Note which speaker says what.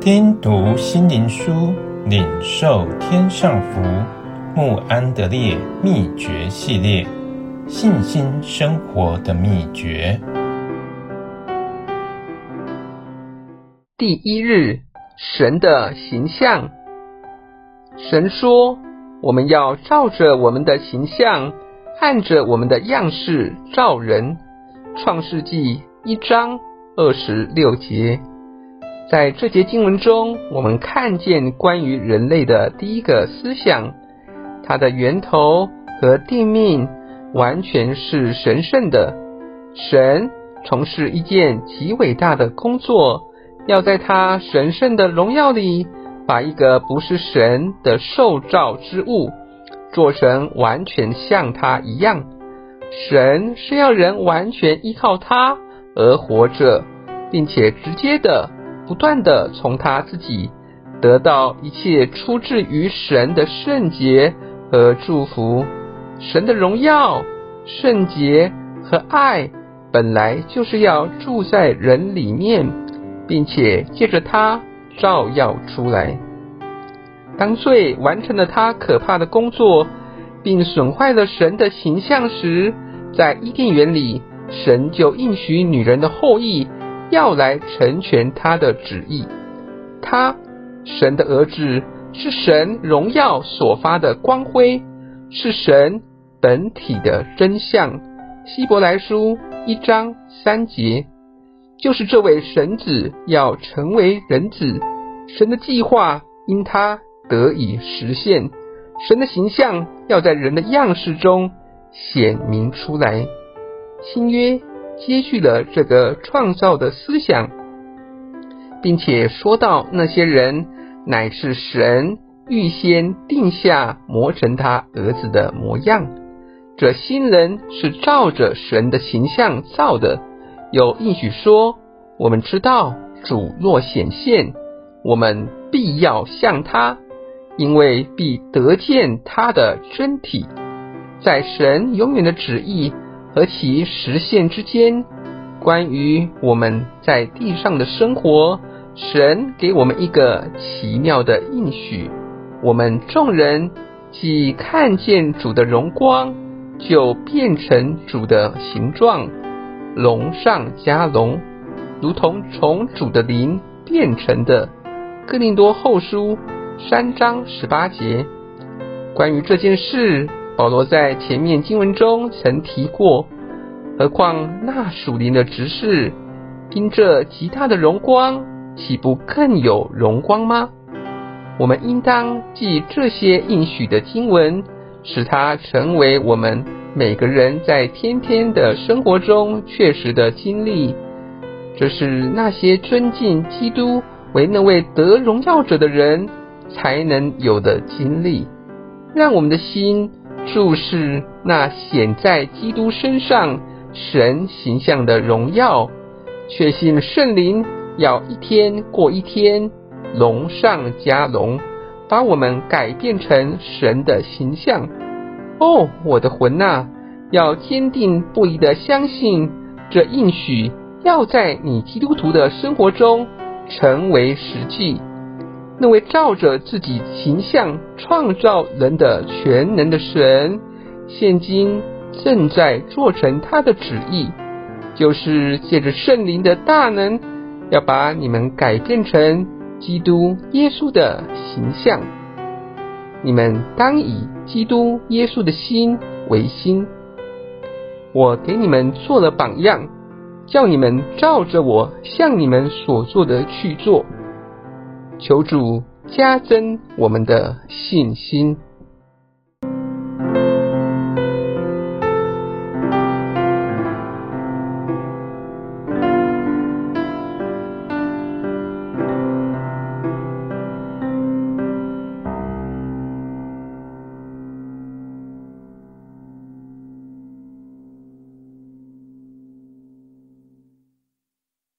Speaker 1: 听读心灵书，领受天上福。慕安德烈秘诀系列：信心生活的秘诀。
Speaker 2: 第一日，神的形象。神说：“我们要照着我们的形象，按着我们的样式造人。”创世纪一章二十六节。在这节经文中，我们看见关于人类的第一个思想。它的源头和定命完全是神圣的。神从事一件极伟大的工作，要在他神圣的荣耀里，把一个不是神的受造之物做成完全像他一样。神是要人完全依靠他而活着，并且直接的、不断的从他自己得到一切出自于神的圣洁。和祝福，神的荣耀、圣洁和爱，本来就是要住在人里面，并且借着他照耀出来。当罪完成了他可怕的工作，并损坏了神的形象时，在伊甸园里，神就应许女人的后裔要来成全他的旨意。他，神的儿子。是神荣耀所发的光辉，是神本体的真相。希伯来书一章三节，就是这位神子要成为人子，神的计划因他得以实现，神的形象要在人的样式中显明出来。新约接续了这个创造的思想，并且说到那些人。乃是神预先定下磨成他儿子的模样，这新人是照着神的形象造的。有应许说，我们知道主若显现，我们必要像他，因为必得见他的真体。在神永远的旨意和其实现之间，关于我们在地上的生活。神给我们一个奇妙的应许，我们众人既看见主的荣光，就变成主的形状，龙上加龙，如同从主的灵变成的。哥林多后书三章十八节。关于这件事，保罗在前面经文中曾提过。何况那属灵的执事，因这极大的荣光。岂不更有荣光吗？我们应当记这些应许的经文，使它成为我们每个人在天天的生活中确实的经历。这是那些尊敬基督为那位得荣耀者的人才能有的经历。让我们的心注视那显在基督身上神形象的荣耀，确信圣灵。要一天过一天，龙上加龙，把我们改变成神的形象。哦，我的魂呐，要坚定不移的相信这应许，要在你基督徒的生活中成为实际。那位照着自己形象创造人的全能的神，现今正在做成他的旨意，就是借着圣灵的大能。要把你们改变成基督耶稣的形象，你们当以基督耶稣的心为心。我给你们做了榜样，叫你们照着我向你们所做的去做。求主加增我们的信心。